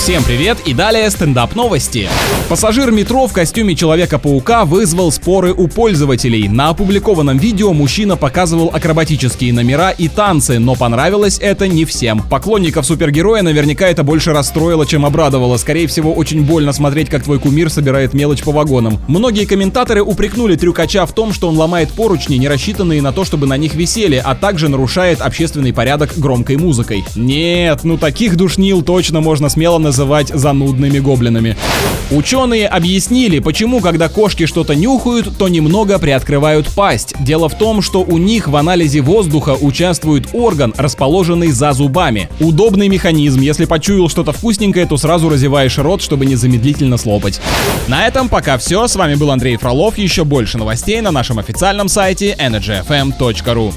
Всем привет и далее стендап новости. Пассажир метро в костюме Человека-паука вызвал споры у пользователей. На опубликованном видео мужчина показывал акробатические номера и танцы, но понравилось это не всем. Поклонников супергероя наверняка это больше расстроило, чем обрадовало. Скорее всего, очень больно смотреть, как твой кумир собирает мелочь по вагонам. Многие комментаторы упрекнули трюкача в том, что он ломает поручни, не рассчитанные на то, чтобы на них висели, а также нарушает общественный порядок громкой музыкой. Нет, ну таких душнил точно можно смело называть занудными гоблинами. Ученые объяснили, почему, когда кошки что-то нюхают, то немного приоткрывают пасть. Дело в том, что у них в анализе воздуха участвует орган, расположенный за зубами. Удобный механизм. Если почуял что-то вкусненькое, то сразу разеваешь рот, чтобы незамедлительно слопать. На этом пока все. С вами был Андрей Фролов. Еще больше новостей на нашем официальном сайте energyfm.ru.